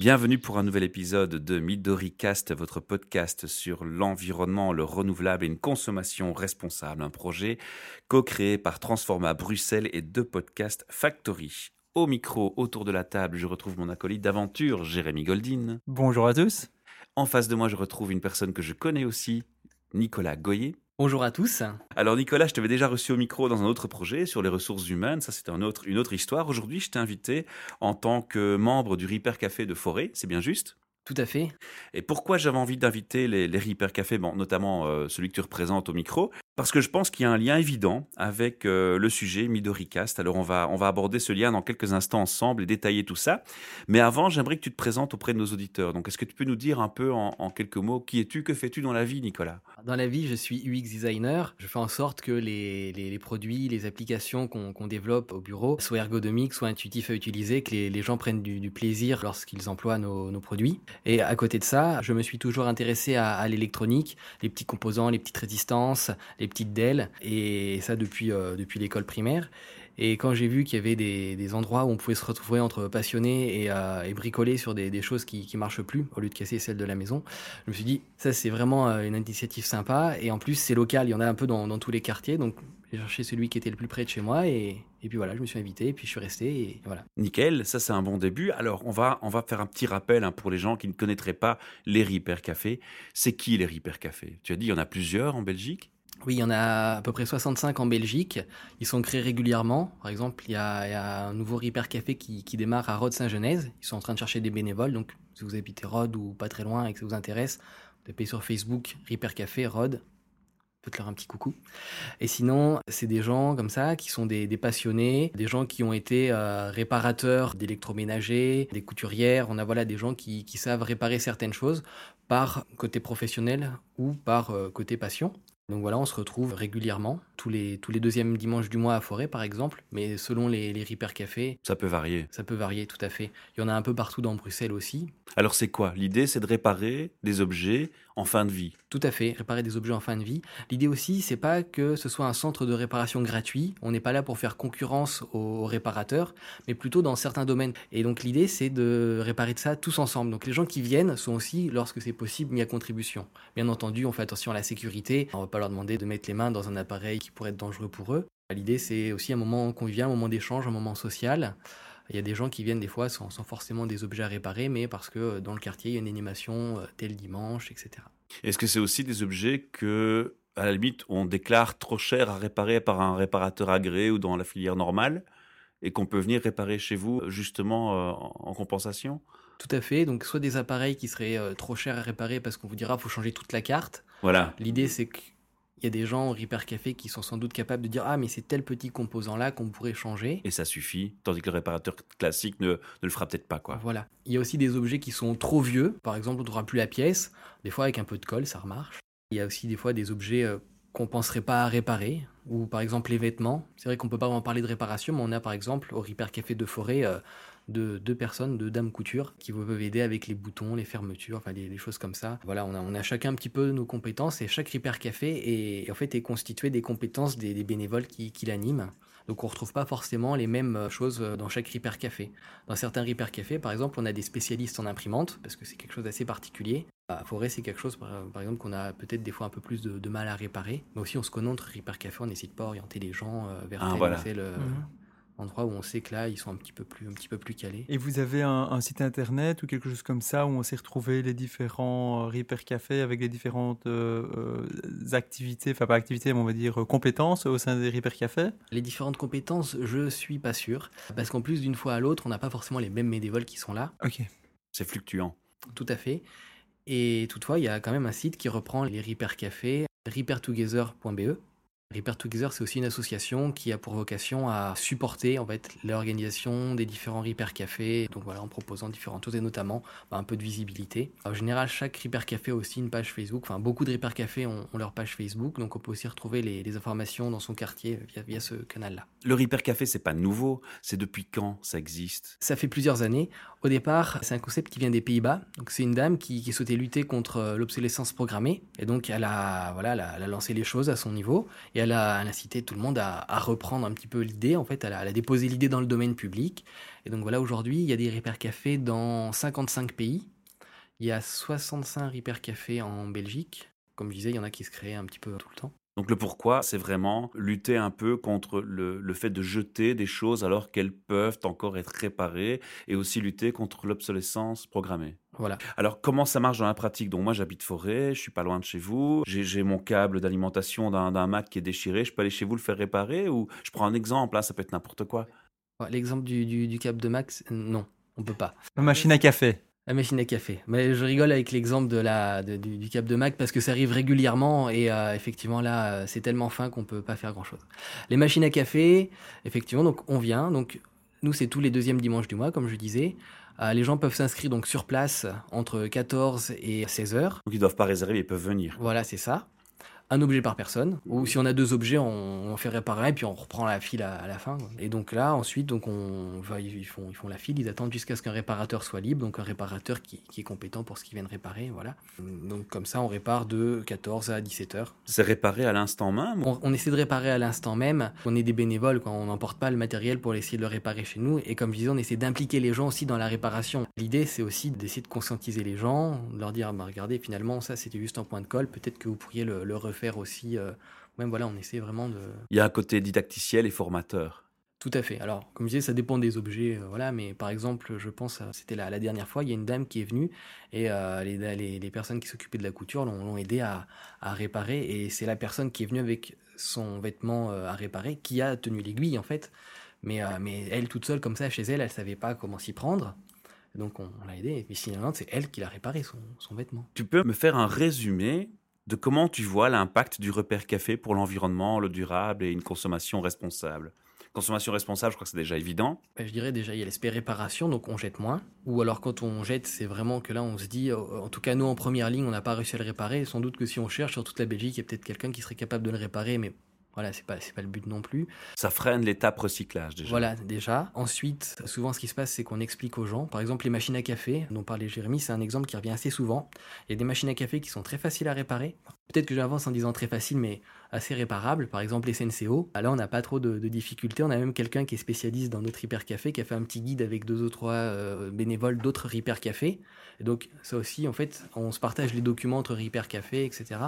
Bienvenue pour un nouvel épisode de MidoriCast, votre podcast sur l'environnement, le renouvelable et une consommation responsable. Un projet co-créé par Transforma Bruxelles et deux podcasts Factory. Au micro, autour de la table, je retrouve mon acolyte d'aventure, Jérémy Goldin. Bonjour à tous. En face de moi, je retrouve une personne que je connais aussi, Nicolas Goyer. Bonjour à tous. Alors Nicolas, je t'avais déjà reçu au micro dans un autre projet sur les ressources humaines. Ça, un autre, une autre histoire. Aujourd'hui, je t'ai invité en tant que membre du Reaper Café de Forêt. C'est bien juste? Tout à fait. Et pourquoi j'avais envie d'inviter les, les Reaper Café, bon, notamment euh, celui que tu représentes au micro Parce que je pense qu'il y a un lien évident avec euh, le sujet MidoriCast. Alors on va, on va aborder ce lien dans quelques instants ensemble et détailler tout ça. Mais avant, j'aimerais que tu te présentes auprès de nos auditeurs. Donc est-ce que tu peux nous dire un peu en, quelques mots qui es-tu, que fais-tu dans la vie, Nicolas? Dans la vie, je suis UX designer. Je fais en sorte que les, les, produits, les applications qu'on développe au bureau soient ergonomiques, soient intuitifs à utiliser, que les, les gens prennent du, du plaisir lorsqu'ils emploient nos, nos produits. Et à côté de ça, je me suis toujours intéressé à, à l'électronique, les petits composants, les petites résistances, les petites DEL, et ça depuis, euh, depuis l'école primaire. Et quand j'ai vu qu'il y avait des, des, endroits où on pouvait se retrouver entre passionnés et, euh, et bricoler sur des, des choses qui, qui marchent plus, au lieu de casser celles de la maison, je me suis dit, ça c'est vraiment euh, une initiative sympa. Et en plus, c'est local, il y en a un peu dans, dans tous les quartiers. Donc j'ai cherché celui qui était le plus près de chez moi. Et, et puis voilà, je me suis invité, et puis je suis resté. Et voilà. Nickel, ça c'est un bon début. Alors on va, on va faire un petit rappel hein, pour les gens qui ne connaîtraient pas les Reaper Café. C'est qui les Reaper Café? Tu as dit il y en a plusieurs en Belgique? Oui, il y en a à peu près 65 en Belgique. Ils sont créés régulièrement. Par exemple, il y a, un nouveau Reaper Café qui, démarre à Rhodes Saint-Genèse. Ils sont en train de chercher des bénévoles. Donc, si vous habitez Rhodes ou pas très loin et que ça vous intéresse, vous tapez sur Facebook Reaper Café Rhodes. Faites-leur un petit coucou. Et sinon, c'est des gens comme ça qui sont des, passionnés, des gens qui ont été euh, réparateurs d'électroménagers, des couturières. On a voilà des gens qui, qui savent réparer certaines choses par côté professionnel ou par euh, côté passion. Donc voilà, on se retrouve régulièrement, tous les, tous les deuxièmes dimanches du mois à Forêt par exemple, mais selon les, les Reaper Café. Ça peut varier. Ça peut varier, tout à fait. Il y en a un peu partout dans Bruxelles aussi. Alors c'est quoi? L'idée c'est de réparer des objets en fin de vie. Tout à fait, réparer des objets en fin de vie. L'idée aussi, c'est pas que ce soit un centre de réparation gratuit. On n'est pas là pour faire concurrence aux réparateurs, mais plutôt dans certains domaines. Et donc l'idée, c'est de réparer de ça tous ensemble. Donc les gens qui viennent sont aussi, lorsque c'est possible, mis à contribution. Bien entendu, on fait attention à la sécurité. On va pas leur demander de mettre les mains dans un appareil qui pourrait être dangereux pour eux. L'idée, c'est aussi un moment convivial, un moment d'échange, un moment social. Il y a des gens qui viennent des fois sans, sans, forcément des objets à réparer, mais parce que dans le quartier, il y a une animation tel dimanche, etc. Est-ce que c'est aussi des objets que, à la limite, on déclare trop cher à réparer par un réparateur agréé ou dans la filière normale et qu'on peut venir réparer chez vous justement euh, en compensation? Tout à fait. Donc, soit des appareils qui seraient euh, trop chers à réparer parce qu'on vous dira qu'il faut changer toute la carte. Voilà. L'idée, c'est que il y a des gens au Reaper Café qui sont sans doute capables de dire Ah, mais c'est tel petit composant-là qu'on pourrait changer. Et ça suffit, tandis que le réparateur classique ne, ne le fera peut-être pas. quoi. Voilà. Il y a aussi des objets qui sont trop vieux. Par exemple, on n'aura plus la pièce. Des fois, avec un peu de colle, ça remarche. Il y a aussi des fois des objets euh, qu'on ne penserait pas à réparer. Ou par exemple, les vêtements. C'est vrai qu'on ne peut pas vraiment parler de réparation, mais on a par exemple au Reaper Café de Forêt. Euh, de deux personnes, deux dames couture, qui vous peuvent aider avec les boutons, les fermetures, enfin les, les, choses comme ça. Voilà, on a, on a chacun un petit peu nos compétences et chaque Reaper Café est, en fait, est constitué des compétences des, des bénévoles qui, qui l'animent. Donc on ne retrouve pas forcément les mêmes choses dans chaque Reaper Café. Dans certains Reaper Café, par exemple, on a des spécialistes en imprimante, parce que c'est quelque chose d'assez particulier. À Forêt, c'est quelque chose, par, exemple, qu'on a peut-être des fois un peu plus de, de, mal à réparer. Mais aussi, on se connaît entre Reaper Café, on n'hésite pas à orienter les gens vers ah, tel voilà. ou tel... Mmh endroit où on sait que là ils sont un petit peu plus un petit peu plus calés. Et vous avez un, un site internet ou quelque chose comme ça où on s'est retrouvé les différents Reaper Café avec les différentes euh, activités, enfin pas activités, mais on va dire compétences au sein des Reaper Café? Les différentes compétences, je suis pas sûr parce qu'en plus d'une fois à l'autre, on n'a pas forcément les mêmes bénévoles qui sont là. Ok. C'est fluctuant. Tout à fait. Et toutefois, il y a quand même un site qui reprend les Reaper Café, reapertogether.be Repair Together, c'est aussi une association qui a pour vocation à supporter en fait l'organisation des différents Repair Cafés, donc voilà, en proposant différentes choses et notamment bah, un peu de visibilité. En général, chaque Repair Café a aussi une page Facebook, enfin beaucoup de Repair Cafés ont, ont, leur page Facebook, donc on peut aussi retrouver les, les informations dans son quartier via, via ce canal-là. Le Repair Café, c'est pas nouveau, c'est depuis quand ça existe? Ça fait plusieurs années. Au départ, c'est un concept qui vient des Pays-Bas, donc c'est une dame qui, qui souhaitait lutter contre l'obsolescence programmée, et donc elle a, voilà, elle a, elle a lancé les choses à son niveau, et elle a, incité tout le monde à, reprendre un petit peu l'idée. En fait, elle a, déposé l'idée dans le domaine public. Et donc voilà, aujourd'hui, il y a des Repair Café dans 55 pays. Il y a 65 Repair Café en Belgique. Comme je disais, il y en a qui se créent un petit peu tout le temps. Donc le pourquoi, c'est vraiment lutter un peu contre le, fait de jeter des choses alors qu'elles peuvent encore être réparées et aussi lutter contre l'obsolescence programmée. Voilà. Alors comment ça marche dans la pratique? Donc moi j'habite forêt, je suis pas loin de chez vous, j'ai mon câble d'alimentation d'un Mac qui est déchiré, je peux aller chez vous le faire réparer ou je prends un exemple, là, ça peut être n'importe quoi. L'exemple du, du, câble de Mac, non, on peut pas. La machine à café. La machine à café. Mais je rigole avec l'exemple de la, du, cap de Mac parce que ça arrive régulièrement et euh, effectivement là, euh, c'est tellement fin qu'on peut pas faire grand chose. Les machines à café, effectivement, donc on vient. Donc nous, c'est tous les deuxièmes dimanches du mois, comme je disais. Euh, les gens peuvent s'inscrire donc sur place entre 14 et 16 heures. Donc ils doivent pas réserver, ils peuvent venir. Voilà, c'est ça un objet par personne. Ou si on a deux objets, on, fait réparer et puis on reprend la file à, la fin. Et donc là, ensuite, donc on, ils, font, ils font la file, ils attendent jusqu'à ce qu'un réparateur soit libre, donc un réparateur qui, est compétent pour ce qu'ils viennent réparer. Voilà. Donc comme ça, on répare de 14 à 17 heures. C'est réparé à l'instant même on, essaie de réparer à l'instant même. On est des bénévoles, quand on n'emporte pas le matériel pour essayer de le réparer chez nous. Et comme je disais, on essaie d'impliquer les gens aussi dans la réparation. L'idée, c'est aussi d'essayer de conscientiser les gens, de leur dire, bah, regardez, finalement, ça c'était juste un point de colle, peut-être que vous pourriez le, le refaire aussi euh, même voilà, on essaie vraiment de. Il y a un côté didacticiel et formateur. Tout à fait. Alors, comme je disais, ça dépend des objets, euh, voilà. Mais par exemple, je pense, c'était la, la, dernière fois, il y a une dame qui est venue et euh, les, les, personnes qui s'occupaient de la couture l'ont aidé à, à, réparer. Et c'est la personne qui est venue avec son vêtement à réparer qui a tenu l'aiguille en fait. Mais, mais elle toute seule comme ça chez elle, elle savait pas comment s'y prendre. Donc on, l'a aidée. Et puis finalement, c'est elle qui l'a réparé son, son vêtement. Tu peux me faire un résumé de comment tu vois l'impact du repère café pour l'environnement, le durable et une consommation responsable. Consommation responsable, je crois que c'est déjà évident. Ben, je dirais déjà, il y a l'aspect réparation, donc on jette moins. Ou alors quand on jette, c'est vraiment que là, on se dit, en tout cas nous en première ligne, on n'a pas réussi à le réparer. Sans doute que si on cherche sur toute la Belgique, il y a peut-être quelqu'un qui serait capable de le réparer, mais voilà, c'est pas, pas le but non plus. Ça freine l'étape recyclage déjà. Voilà, déjà. Ensuite, souvent ce qui se passe, c'est qu'on explique aux gens. Par exemple, les machines à café, dont parlait Jérémy, c'est un exemple qui revient assez souvent. Il y a des machines à café qui sont très faciles à réparer. Peut-être que j'avance en disant très facile, mais assez réparable. Par exemple, SNCO. Là, on n'a pas trop de, difficultés. On a même quelqu'un qui est spécialiste dans notre hyper café, qui a fait un petit guide avec deux ou trois euh, bénévoles d'autres hyper cafés. Et donc, ça aussi, en fait, on se partage les documents entre hyper café, etc.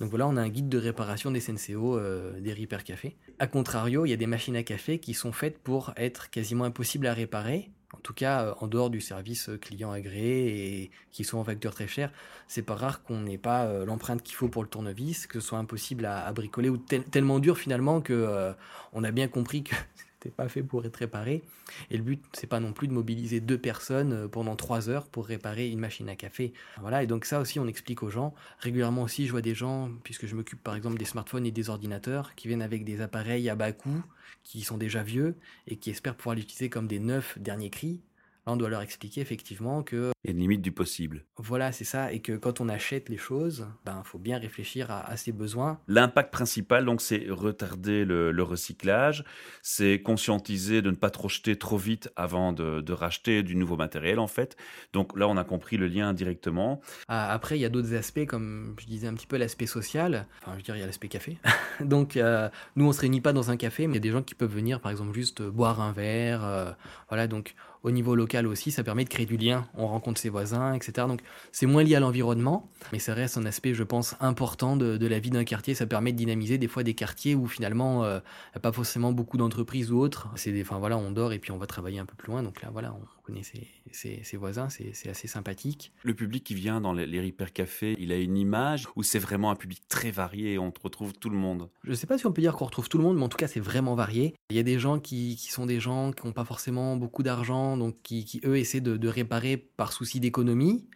Donc voilà, on a un guide de réparation des SNCO, euh, des hyper cafés. A contrario, il y a des machines à café qui sont faites pour être quasiment impossibles à réparer en tout cas euh, en dehors du service euh, client agréé et qui sont en facture très cher, c'est pas rare qu'on n'ait pas euh, l'empreinte qu'il faut pour le tournevis, que ce soit impossible à, bricoler ou tellement dur finalement que on a bien compris que pas fait pour être réparé. Et le but, c'est pas non plus de mobiliser deux personnes euh, pendant trois heures pour réparer une machine à café. Voilà, et donc ça aussi, on explique aux gens. Régulièrement aussi, je vois des gens, puisque je m'occupe par exemple des smartphones et des ordinateurs, qui viennent avec des appareils à bas coût, qui sont déjà vieux, et qui espèrent pouvoir l'utiliser comme des neufs dernier cri on doit leur expliquer effectivement que... Il y a une limite du possible. Voilà, c'est ça. Et que quand on achète les choses, il ben, faut bien réfléchir à, ses besoins. L'impact principal, donc, c'est retarder le, recyclage, c'est conscientiser de ne pas trop jeter trop vite avant de, racheter du nouveau matériel, en fait. Donc là, on a compris le lien directement. Ah, après, il y a d'autres aspects, comme je disais un petit peu l'aspect social. Enfin, je veux dire, il y a l'aspect café. donc, euh, nous, on ne se réunit pas dans un café, mais il y a des gens qui peuvent venir, par exemple, juste boire un verre. Euh, voilà, donc au niveau local aussi, ça permet de créer du lien. On rencontre ses voisins, etc. Donc c'est moins lié à l'environnement, mais ça reste un aspect, je pense, important de, la vie d'un quartier. Ça permet de dynamiser des fois des quartiers où finalement il n'y a pas forcément beaucoup d'entreprises ou autres. C'est des, enfin voilà, on dort et puis on va travailler un peu plus loin. Donc là, voilà, on connaît ses, voisins, c'est assez sympathique. Le public qui vient dans les, les Repair Café, il a une image où c'est vraiment un public très varié et on retrouve tout le monde? Je ne sais pas si on peut dire qu'on retrouve tout le monde, mais en tout cas c'est vraiment varié. Il y a des gens qui, qui sont des gens qui n'ont pas forcément beaucoup d'argent donc qui, eux essaient de, réparer par souci d'économie.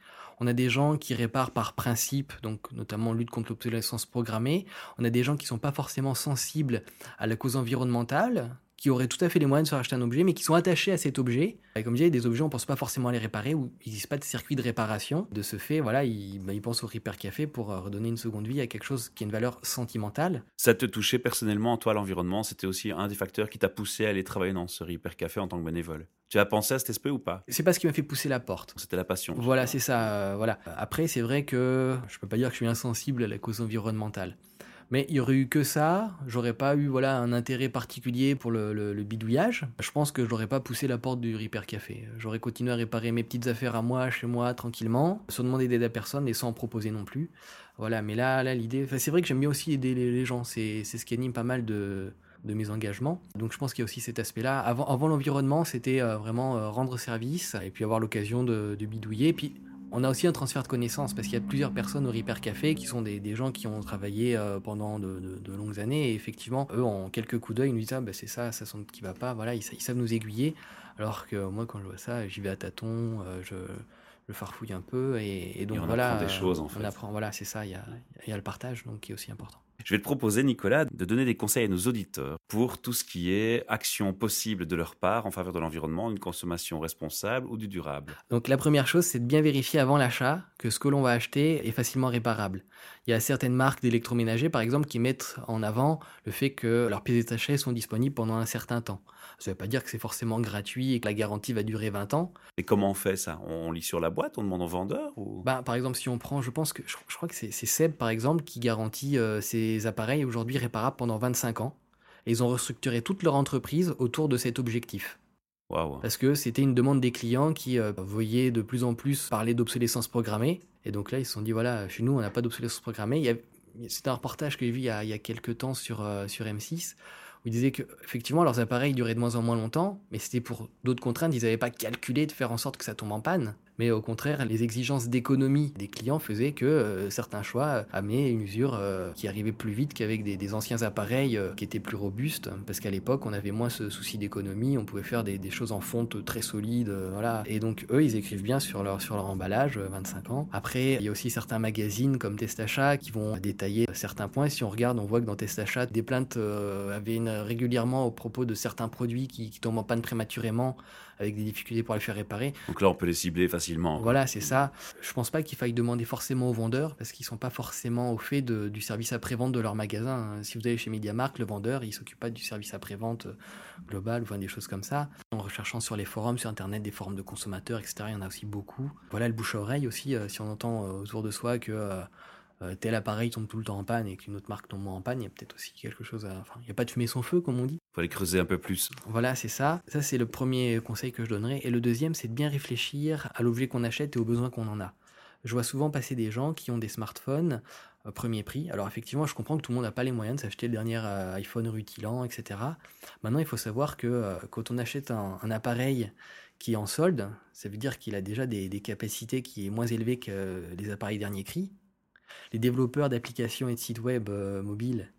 On a des gens qui réparent par principe, donc notamment lutte contre l'obsolescence programmée. On a des gens qui ne sont pas forcément sensibles à la cause environnementale, qui auraient tout à fait les moyens de se racheter un objet, mais qui sont attachés à cet objet. Et comme je disais, des objets, on ne pense pas forcément à les réparer, ou il n'existe pas de circuit de réparation. De ce fait, voilà, ils, bah, pensent au Repair Café pour euh, redonner une seconde vie à quelque chose qui a une valeur sentimentale. Ça te touchait personnellement, toi, l'environnement? C'était aussi un des facteurs qui t'a poussé à aller travailler dans ce Repair Café en tant que bénévole? Tu as pensé à cet aspect ou pas? C'est pas ce qui m'a fait pousser la porte. C'était la passion. Voilà, c'est ça. Euh, voilà. Après, c'est vrai que je peux pas dire que je suis insensible à la cause environnementale. Mais il y aurait eu que ça, j'aurais pas eu voilà un intérêt particulier pour le, bidouillage. Je pense que je n'aurais pas poussé la porte du Repair Café. J'aurais continué à réparer mes petites affaires à moi, chez moi, tranquillement, sans demander d'aide à personne et sans en proposer non plus. Voilà, mais là, là l'idée, c'est vrai que j'aime bien aussi aider les, gens. C'est ce qui anime pas mal de, de mes engagements. Donc je pense qu'il y a aussi cet aspect-là. Avant, avant l'environnement, c'était euh, vraiment euh, rendre service et puis avoir l'occasion de, de, bidouiller. Puis on a aussi un transfert de connaissances parce qu'il y a plusieurs personnes au Repair Café qui sont des, gens qui ont travaillé euh, pendant de, longues années et effectivement, eux, en quelques coups d'œil, ils nous disent ah, bah, c'est ça, ça sent qui va pas, voilà, ils, savent nous aiguiller. Alors que moi, quand je vois ça, j'y vais à tâtons, euh, je, je, farfouille un peu et, donc on voilà. Apprend des choses en fait. On apprend, voilà, c'est ça, il y a, y a le partage donc qui est aussi important. Je vais te proposer, Nicolas, de donner des conseils à nos auditeurs pour tout ce qui est action possible de leur part en faveur de l'environnement, une consommation responsable ou du durable. Donc la première chose, c'est de bien vérifier avant l'achat que ce que l'on va acheter est facilement réparable. Il y a certaines marques d'électroménager, par exemple, qui mettent en avant le fait que leurs pièces détachées sont disponibles pendant un certain temps. Ça ne veut pas dire que c'est forcément gratuit et que la garantie va durer 20 ans. Et comment on fait ça? On lit sur la boîte, on demande au vendeur ou... bah, Par exemple, si on prend, je pense que je, crois que c'est Seb, par exemple, qui garantit euh, ses appareils aujourd'hui réparables pendant 25 ans. Et ils ont restructuré toute leur entreprise autour de cet objectif. Parce que c'était une demande des clients qui euh, voyaient de plus en plus parler d'obsolescence programmée. Et donc là, ils se sont dit, voilà, chez nous, on n'a pas d'obsolescence programmée. C'était un reportage que j'ai vu il y a, il y a quelques temps sur, euh, sur M6 où ils disaient qu'effectivement leurs appareils duraient de moins en moins longtemps, mais c'était pour d'autres contraintes, ils n'avaient pas calculé de faire en sorte que ça tombe en panne. Mais au contraire, les exigences d'économie des clients faisaient que euh, certains choix amenaient une usure euh, qui arrivait plus vite qu'avec des, anciens appareils euh, qui étaient plus robustes, parce qu'à l'époque, on avait moins ce souci d'économie, on pouvait faire des, choses en fonte très solides, voilà. Et donc eux, ils écrivent bien sur leur, sur leur emballage, 25 ans. Après, il y a aussi certains magazines comme Testachat qui vont détailler certains points. Si on regarde, on voit que dans Testachat, des plaintes avaient régulièrement au propos de certains produits qui tombent en panne prématurément avec des difficultés pour les faire réparer. Donc là, on peut les cibler facilement. Voilà, c'est ça. Je pense pas qu'il faille demander forcément aux vendeurs parce qu'ils sont pas forcément au fait du service après-vente de leur magasin. Si vous allez chez MediaMarkt, le vendeur, il s'occupe pas du service après-vente euh, global ou des choses comme ça. En recherchant sur les forums, sur Internet, des forums de consommateurs, etc., il y en a aussi beaucoup. Voilà, le bouche à oreille aussi, euh, si on entend euh, autour de soi que euh, tel appareil tombe tout le temps en panne et qu'une autre marque tombe moins en panne, il y a peut-être aussi quelque chose à... Enfin, il n'y a pas de fumée sans feu, comme on dit. Il faut aller creuser un peu plus. Voilà, c'est ça. Ça, c'est le premier conseil que je donnerais. Et le deuxième, c'est de bien réfléchir à l'objet qu'on achète et aux besoins qu'on en a. Je vois souvent passer des gens qui ont des smartphones euh, premier prix. Alors effectivement, je comprends que tout le monde n'a pas les moyens de s'acheter le dernier euh, iPhone rutilant, etc. Maintenant, il faut savoir que quand on achète un, appareil qui est en solde, ça veut dire qu'il a déjà des, des, capacités qui est moins élevées que les appareils dernier cri les développeurs d'applications et de sites web euh, mobiles,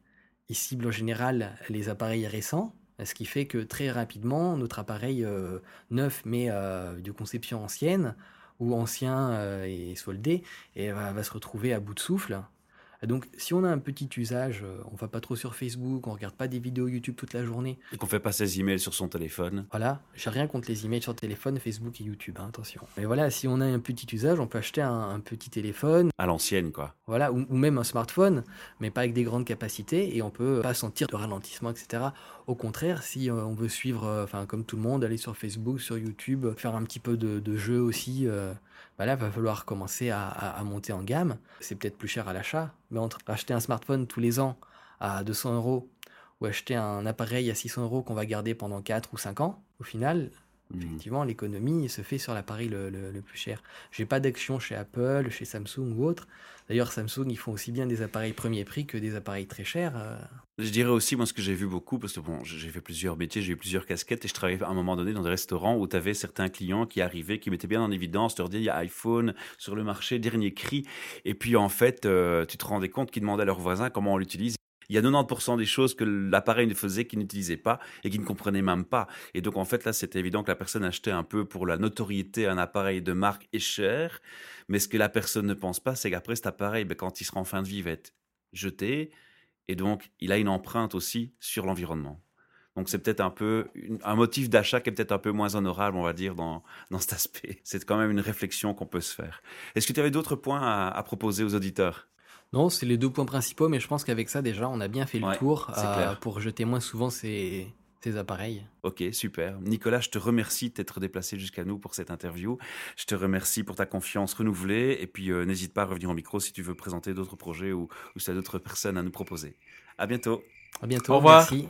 ils ciblent en général les appareils récents, ce qui fait que très rapidement, notre appareil euh, neuf mais euh, de conception ancienne ou ancien et soldé et va, se retrouver à bout de souffle donc, si on a un petit usage, euh, on va pas trop sur Facebook, on regarde pas des vidéos YouTube toute la journée. Et qu'on fait pas ses emails sur son téléphone. Voilà, j'ai rien contre les emails sur téléphone, Facebook et YouTube, hein, attention. Mais voilà, si on a un petit usage, on peut acheter un, petit téléphone. À l'ancienne, quoi. Voilà, ou, même un smartphone, mais pas avec des grandes capacités, et on peut pas sentir de ralentissement, etc. Au contraire, si euh, on veut suivre, euh, enfin, comme tout le monde, aller sur Facebook, sur YouTube, faire un petit peu de, de jeu aussi. Bah là, va falloir commencer à, monter en gamme. C'est peut-être plus cher à l'achat, mais entre acheter un smartphone tous les ans à 200 euros ou acheter un appareil à 600 euros qu'on va garder pendant 4 ou 5 ans, au final. Effectivement, l'économie se fait sur l'appareil le, le, plus cher. J'ai pas d'action chez Apple, chez Samsung ou autre. D'ailleurs, Samsung, ils font aussi bien des appareils premier prix que des appareils très chers. Euh. Je dirais aussi, moi, ce que j'ai vu beaucoup, parce que bon, j'ai fait plusieurs métiers, j'ai eu plusieurs casquettes, et je travaillais à un moment donné dans des restaurants où tu avais certains clients qui arrivaient, qui mettaient bien en évidence, leur disais, il y a iPhone sur le marché, dernier cri, et puis en fait, euh, tu te rendais compte qu'ils demandaient à leurs voisins comment on l'utilise il y a 90% des choses que l'appareil ne faisait qu'ils n'utilisaient pas et qu'ils ne comprenaient même pas. Et donc, en fait, là, c'était évident que la personne achetait un peu pour la notoriété un appareil de marque et cher. Mais ce que la personne ne pense pas, c'est qu'après cet appareil, ben, quand il sera en fin de vie, il va être jeté. Et donc, il a une empreinte aussi sur l'environnement. Donc c'est peut-être un peu un motif d'achat qui est peut-être un peu moins honorable, on va dire, dans, dans cet aspect. C'est quand même une réflexion qu'on peut se faire. Est-ce que tu avais d'autres points à proposer aux auditeurs? Non, c'est les deux points principaux, mais je pense qu'avec ça, déjà, on a bien fait le tour euh, pour jeter moins souvent ces, ces appareils. Ok, super. Nicolas, je te remercie d'être déplacé jusqu'à nous pour cette interview. Je te remercie pour ta confiance renouvelée. Et puis, euh, n'hésite pas à revenir au micro si tu veux présenter d'autres projets ou, ou si tu as d'autres personnes à nous proposer. À bientôt. À bientôt. Au revoir. Merci.